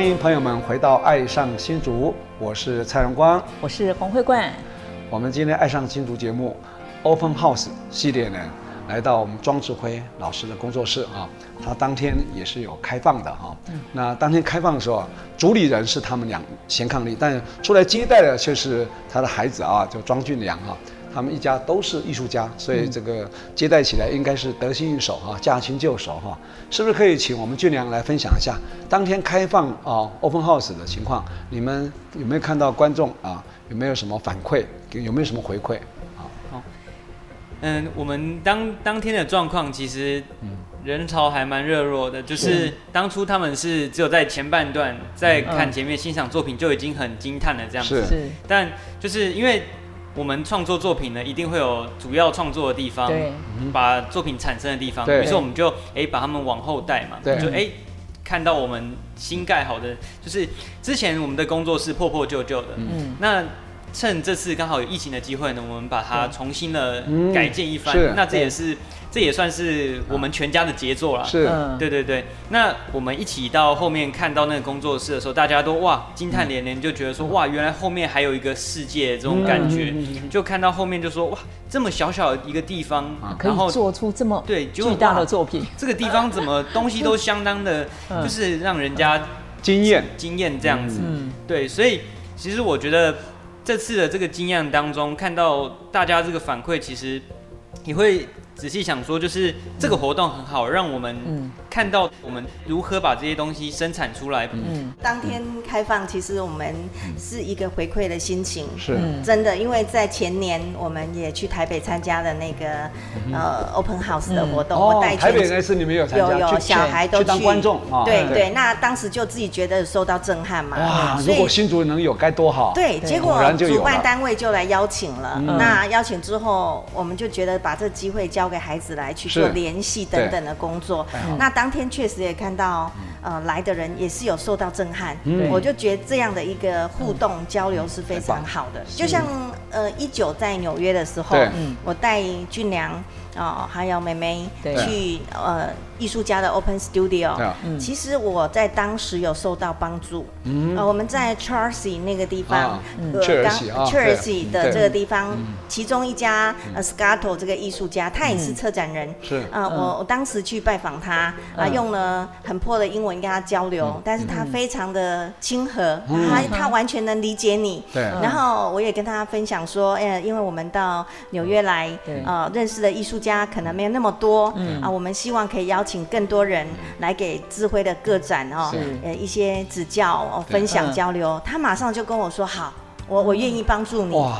欢迎朋友们回到《爱上新竹》，我是蔡荣光，我是洪慧冠。我们今天《爱上新竹》节目 Open House 系列呢，来到我们庄志辉老师的工作室啊，他当天也是有开放的哈。嗯、那当天开放的时候，主理人是他们俩贤伉俪，但出来接待的却是他的孩子啊，叫庄俊良啊。他们一家都是艺术家，所以这个接待起来应该是得心应手哈，驾轻就熟哈。是不是可以请我们俊良来分享一下当天开放啊 Open House 的情况？你们有没有看到观众啊？有没有什么反馈？有没有什么回馈？好，嗯，我们当当天的状况其实人潮还蛮热络的，就是当初他们是只有在前半段在看前面欣赏作品就已经很惊叹了这样子，是，但就是因为。我们创作作品呢，一定会有主要创作的地方，对，把作品产生的地方，于是我们就哎把他们往后带嘛，就哎看到我们新盖好的，就是之前我们的工作室破破旧旧的，嗯，那趁这次刚好有疫情的机会呢，我们把它重新的改建一番，那这也是。这也算是我们全家的杰作了。是，对对对。那我们一起到后面看到那个工作室的时候，大家都哇惊叹连连，就觉得说哇，原来后面还有一个世界这种感觉。就看到后面就说哇，这么小小的一个地方，然后做出这么对巨大的作品。这个地方怎么东西都相当的，就是让人家惊艳惊艳这样子。嗯，对。所以其实我觉得这次的这个经验当中，看到大家这个反馈，其实你会。仔细想说，就是这个活动很好，让我们看到我们如何把这些东西生产出来。嗯，当天开放，其实我们是一个回馈的心情，是。真的，因为在前年我们也去台北参加了那个呃 Open House 的活动，我带台北那次你们有参加，有有小孩都去当观众，对对，那当时就自己觉得受到震撼嘛。哇，如果新竹能有该多好。对，结果主办单位就来邀请了，那邀请之后，我们就觉得把这个机会交给孩子来去做联系等等的工作，那当天确实也看到，呃，来的人也是有受到震撼，我就觉得这样的一个互动交流是非常好的。就像呃，一九在纽约的时候，我带俊良。哦，还有妹妹去呃艺术家的 Open Studio，其实我在当时有受到帮助。嗯，我们在 Chelsea 那个地方，刚 Chelsea 的这个地方，其中一家呃 Scato 这个艺术家，他也是策展人。是。啊，我我当时去拜访他，啊，用了很破的英文跟他交流，但是他非常的亲和，他他完全能理解你。对，然后我也跟他分享说，哎，因为我们到纽约来，呃，认识的艺术家可能没有那么多，嗯。啊，我们希望可以邀请更多人来给智辉的个展哦，呃，一些指教、分享、交流。他马上就跟我说好。我我愿意帮助你。哇，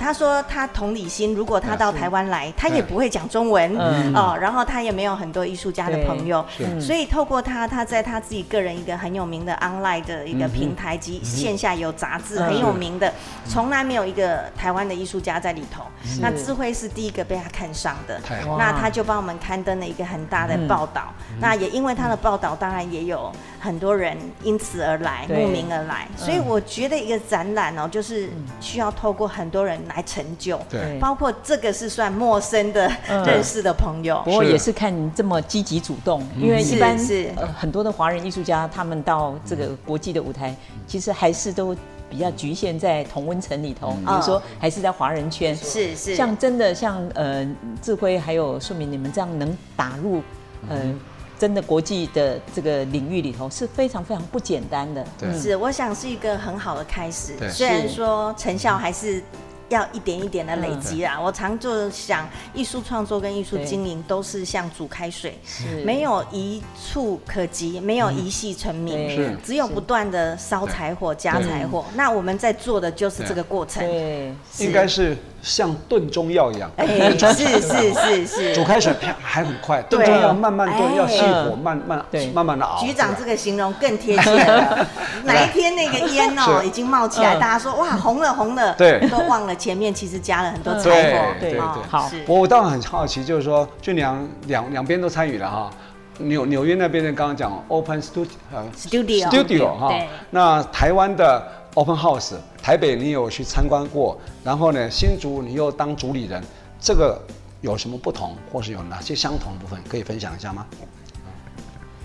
他说他同理心，如果他到台湾来，他也不会讲中文哦，然后他也没有很多艺术家的朋友，所以透过他，他在他自己个人一个很有名的 online 的一个平台及线下有杂志很有名的，从来没有一个台湾的艺术家在里头。那智慧是第一个被他看上的，那他就帮我们刊登了一个很大的报道。那也因为他的报道，当然也有很多人因此而来，慕名而来。所以我觉得一个展览哦，就是。是需要透过很多人来成就，对，包括这个是算陌生的 认识的朋友，不过也是看你这么积极主动，因为一般是。很多的华人艺术家，他们到这个国际的舞台，其实还是都比较局限在同温层里头，比如说还是在华人圈，是是，像真的像呃智辉还有顺敏你们这样能打入呃。真的国际的这个领域里头是非常非常不简单的，对，是我想是一个很好的开始，虽然说成效还是。要一点一点的累积啊！我常就想，艺术创作跟艺术经营都是像煮开水，没有一蹴可及，没有一夕成名，只有不断的烧柴火、加柴火。那我们在做的就是这个过程，对，应该是像炖中药一样，哎，是是是是，煮开水还很快，炖中药慢慢炖，要细火慢慢慢慢的熬。局长这个形容更贴切了。哪一天那个烟哦已经冒起来，大家说哇红了红了，对，都忘了。前面其实加了很多柴火，对对对，好。我当然很好奇，就是说俊良两两边都参与了哈。纽纽约那边的刚刚讲 Open Studio Studio Studio 哈，那台湾的 Open House，台北你有去参观过，然后呢新竹你又当主理人，这个有什么不同，或是有哪些相同的部分可以分享一下吗？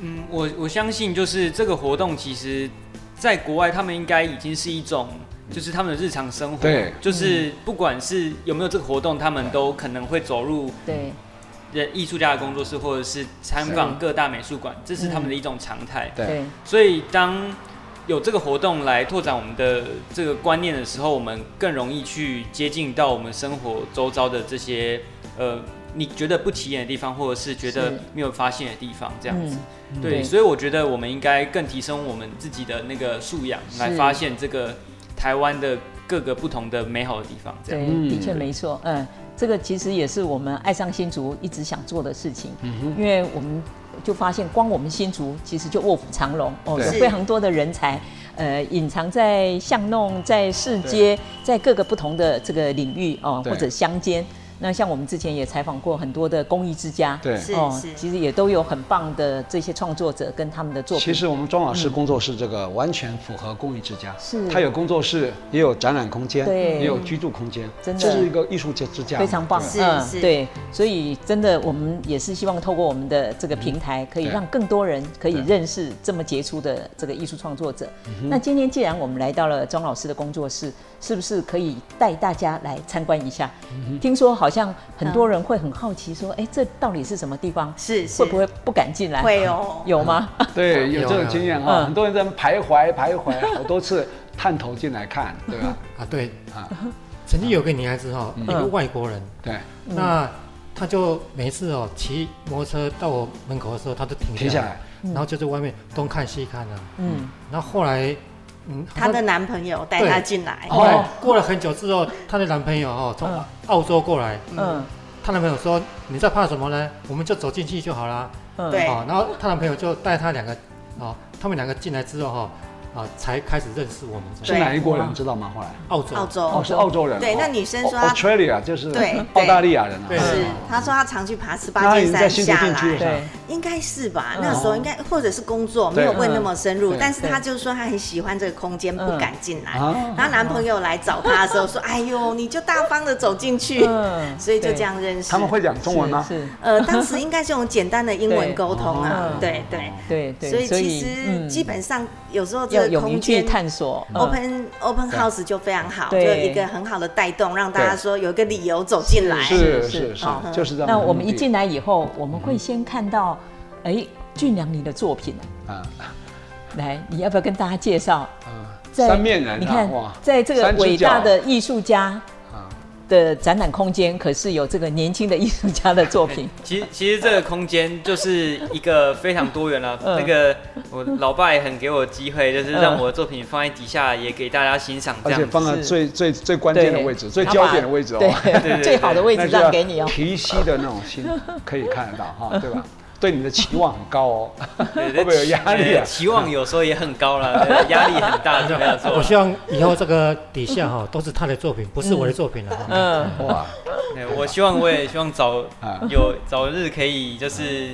嗯，我我相信就是这个活动，其实在国外他们应该已经是一种。就是他们的日常生活，对，就是不管是有没有这个活动，他们都可能会走入对人艺术家的工作室，或者是参访各大美术馆，这是他们的一种常态。对，所以当有这个活动来拓展我们的这个观念的时候，我们更容易去接近到我们生活周遭的这些呃你觉得不起眼的地方，或者是觉得没有发现的地方，这样子。对，所以我觉得我们应该更提升我们自己的那个素养，来发现这个。台湾的各个不同的美好的地方，这样对，的确没错。嗯，这个其实也是我们爱上新竹一直想做的事情。嗯，因为我们就发现，光我们新竹其实就卧虎藏龙哦，有非常多的人才，呃，隐藏在巷弄、在市街、在各个不同的这个领域哦，或者乡间。那像我们之前也采访过很多的公益之家，对，哦，其实也都有很棒的这些创作者跟他们的作品。其实我们庄老师工作室这个完全符合公益之家，是，他有工作室，也有展览空间，对，也有居住空间，真的，这是一个艺术家之家，非常棒，是是，对，所以真的我们也是希望透过我们的这个平台，可以让更多人可以认识这么杰出的这个艺术创作者。那今天既然我们来到了庄老师的工作室，是不是可以带大家来参观一下？听说好。像很多人会很好奇说，哎，这到底是什么地方？是会不会不敢进来？会哦，有吗？对，有这种经验啊。很多人在徘徊徘徊好多次，探头进来看，对吧？啊，对啊。曾经有个女孩子哈，一个外国人，对，那他就每次哦骑摩托车到我门口的时候，他就停下来，然后就在外面东看西看啊。嗯，然后后来。嗯，她的男朋友带她进来。后来过了很久之后，她的男朋友哦从澳洲过来。嗯，她男朋友说：“你在怕什么呢？我们就走进去就好了。”嗯，对。然后她男朋友就带她两个，哦，他们两个进来之后哈。啊，才开始认识我们。是哪一国人知道吗？后来澳洲，澳洲哦，是澳洲人。对，那女生说，Australia 就是对澳大利亚人。对，是她说她常去爬十八尖山下来。对，应该是吧？那时候应该或者是工作，没有问那么深入。但是她就说她很喜欢这个空间，不敢进来。然后男朋友来找她的时候说：“哎呦，你就大方的走进去。”所以就这样认识。他们会讲中文吗？是。呃，当时应该是用简单的英文沟通啊。对对对对。所以其实基本上有时候这。勇于去探索，open open house 就非常好，就一个很好的带动，让大家说有一个理由走进来。是是是，就是这样。那我们一进来以后，我们会先看到，哎，俊良你的作品。啊，来，你要不要跟大家介绍？三面人，你看，在这个伟大的艺术家的展览空间可是有这个年轻的艺术家的作品。其实其实这个空间就是一个非常多元了。嗯、那个我老爸也很给我机会，就是让我的作品放在底下，也给大家欣赏。而且放在最最最关键的位置，最焦点的位置哦。对对对，最好的位置让给你哦。提膝的那种心可以看得到哈，对吧？对你的期望很高哦，会不会有压力啊？期望有时候也很高了，压力很大，就没有错。我希望以后这个底下哈都是他的作品，不是我的作品了。嗯，哇，我希望我也希望早有早日可以就是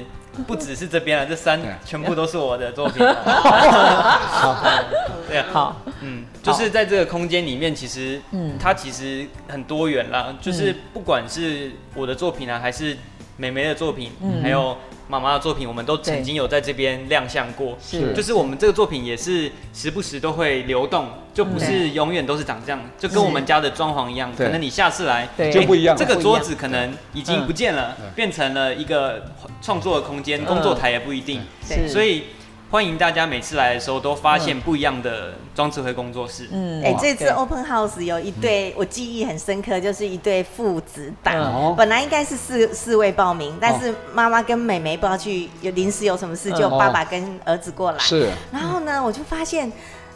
不只是这边啊，这三全部都是我的作品。好，对啊，好，嗯，就是在这个空间里面，其实嗯，它其实很多元啦，就是不管是我的作品啊，还是美眉的作品，还有。妈妈的作品，我们都曾经有在这边亮相过，是，就是我们这个作品也是时不时都会流动，就不是永远都是长这样，就跟我们家的装潢一样，可能你下次来就不一样，这个桌子可能已经不见了，变成了一个创作的空间，工作台也不一定，所以。欢迎大家每次来的时候都发现不一样的庄智慧工作室。嗯，哎，这次 Open House 有一对我记忆很深刻，就是一对父子档。本来应该是四四位报名，但是妈妈跟妹妹不知道去有临时有什么事，就爸爸跟儿子过来。是。然后呢，我就发现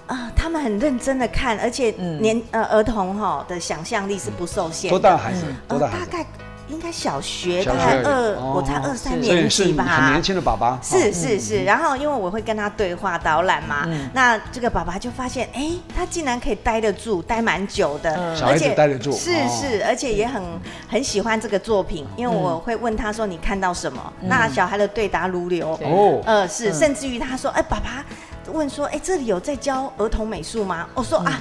啊，他们很认真的看，而且年呃儿童哈的想象力是不受限。多大孩子？多大？大概。应该小学大概二，我才二三年级吧。很年轻的爸爸。是是是，然后因为我会跟他对话导览嘛，那这个爸爸就发现，哎，他竟然可以待得住，待蛮久的，而且待得住。是是，而且也很很喜欢这个作品，因为我会问他说你看到什么？那小孩的对答如流。哦，呃是，甚至于他说，哎，爸爸问说，哎，这里有在教儿童美术吗？我说啊。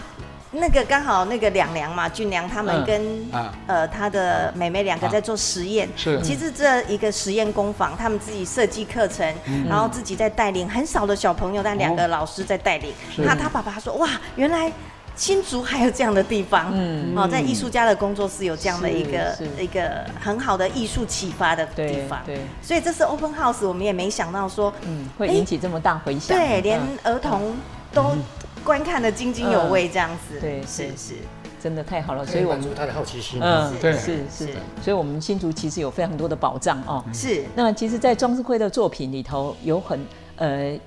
那个刚好那个两良嘛，俊良他们跟、嗯啊、呃他的妹妹两个在做实验。是、啊，其实这一个实验工坊，他们自己设计课程，嗯、然后自己在带领很少的小朋友，但两个老师在带领。那、哦、他爸爸说：“哇，原来新竹还有这样的地方。嗯”哦，在艺术家的工作室有这样的一个一个很好的艺术启发的地方。对，对所以这是 Open House，我们也没想到说，嗯，会引起这么大回响。对，连儿童都。嗯观看的津津有味，这样子，对，是是，真的太好了，所以满足他的好奇心，嗯，对，是是，所以我们新竹其实有非常多的宝藏哦，是。那其实，在庄智慧的作品里头，有很呃，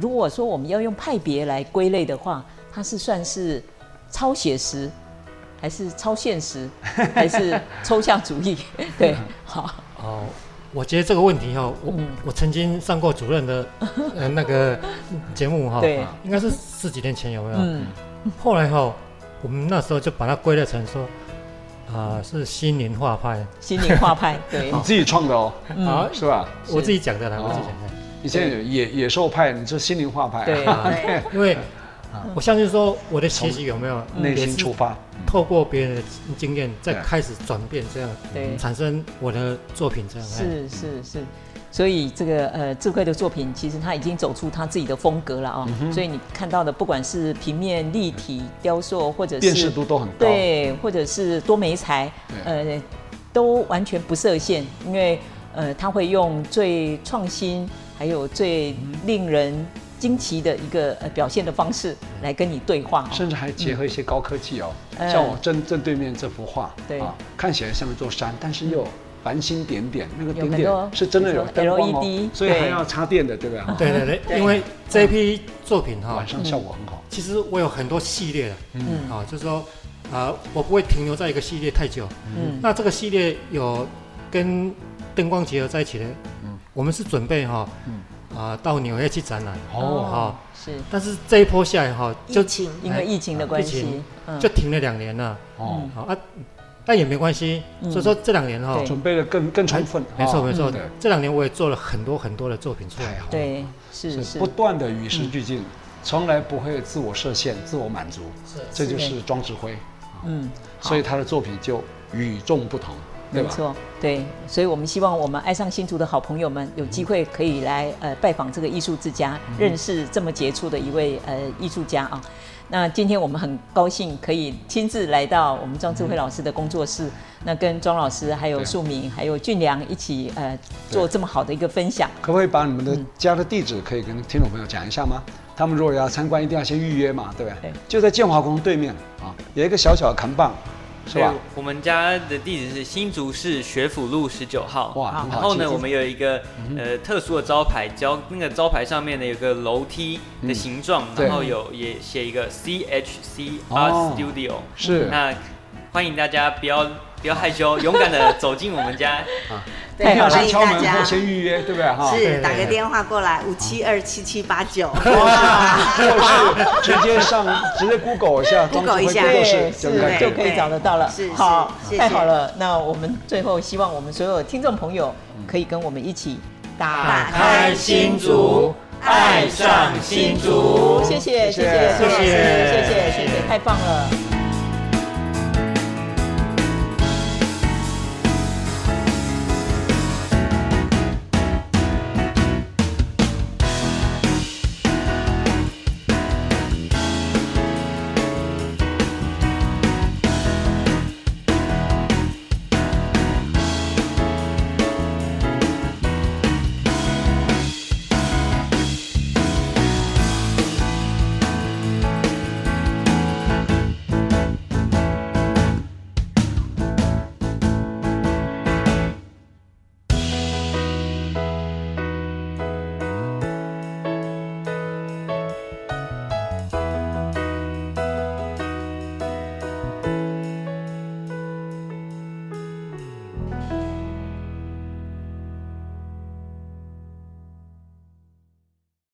如果说我们要用派别来归类的话，它是算是超写实，还是超现实，还是抽象主义？对，好，哦。我觉得这个问题哈，我我曾经上过主任的 呃那个节目哈，对，应该是十几年前有没有？嗯。后来哈，我们那时候就把它归类成说，啊，是心灵画派。心灵画派，对。你自己创的哦，啊，是吧？我自己讲的啦，我自己讲的。以前野野兽派，你是心灵画派。对。因为，我相信说我的学习有没有内心出发？透过别人的经验，再开始转变，这样对。产生我的作品，这样是是是，所以这个呃智慧的作品，其实他已经走出他自己的风格了啊。所以你看到的，不管是平面、立体、雕塑，或者是辨识度都很高，对，或者是多媒材，呃，都完全不设限，因为呃他会用最创新，还有最令人。惊奇的一个呃表现的方式来跟你对话，甚至还结合一些高科技哦。像我正正对面这幅画，对。啊，看起来像一座山，但是又繁星点点，那个点点是真的有灯光哦，所以还要插电的，对不对？对对对，因为这批作品哈，晚上效果很好。其实我有很多系列的，嗯。啊，就是说啊，我不会停留在一个系列太久。嗯，那这个系列有跟灯光结合在一起的，嗯，我们是准备哈，嗯。啊，到纽约去展览哦，好是，但是这一波下来哈，就因为疫情的关系，就停了两年了哦，好啊，但也没关系，所以说这两年哈，准备的更更充分，没错没错的，这两年我也做了很多很多的作品出来，对，是是不断的与时俱进，从来不会自我设限、自我满足，是，这就是庄智慧，嗯，所以他的作品就与众不同。没错，对，所以我们希望我们爱上新竹的好朋友们有机会可以来呃拜访这个艺术之家，认识这么杰出的一位呃艺术家啊。那今天我们很高兴可以亲自来到我们庄智慧老师的工作室，那跟庄老师还有树明还有俊良一起呃做这么好的一个分享。可不可以把你们的家的地址可以跟听众朋友讲一下吗？他们如果要参观，一定要先预约嘛，对不对？对，就在建华宫对面啊，有一个小小的扛棒。是吧？我们家的地址是新竹市学府路十九号。哇，然后呢，我们有一个呃特殊的招牌，交那个招牌上面呢有个楼梯的形状，然后有也写一个 C H C Art Studio。是，那欢迎大家不要不要害羞，勇敢的走进我们家啊。对，欢迎大家先预约，对不对哈？是，打个电话过来五七二七七八九，或是直接上直接 Google 一下，Google 一下，对，是就可以找得到了。是，好，太好了。那我们最后希望我们所有听众朋友可以跟我们一起打开新竹，爱上新竹。谢谢，谢谢，谢谢，谢谢，谢谢，太棒了。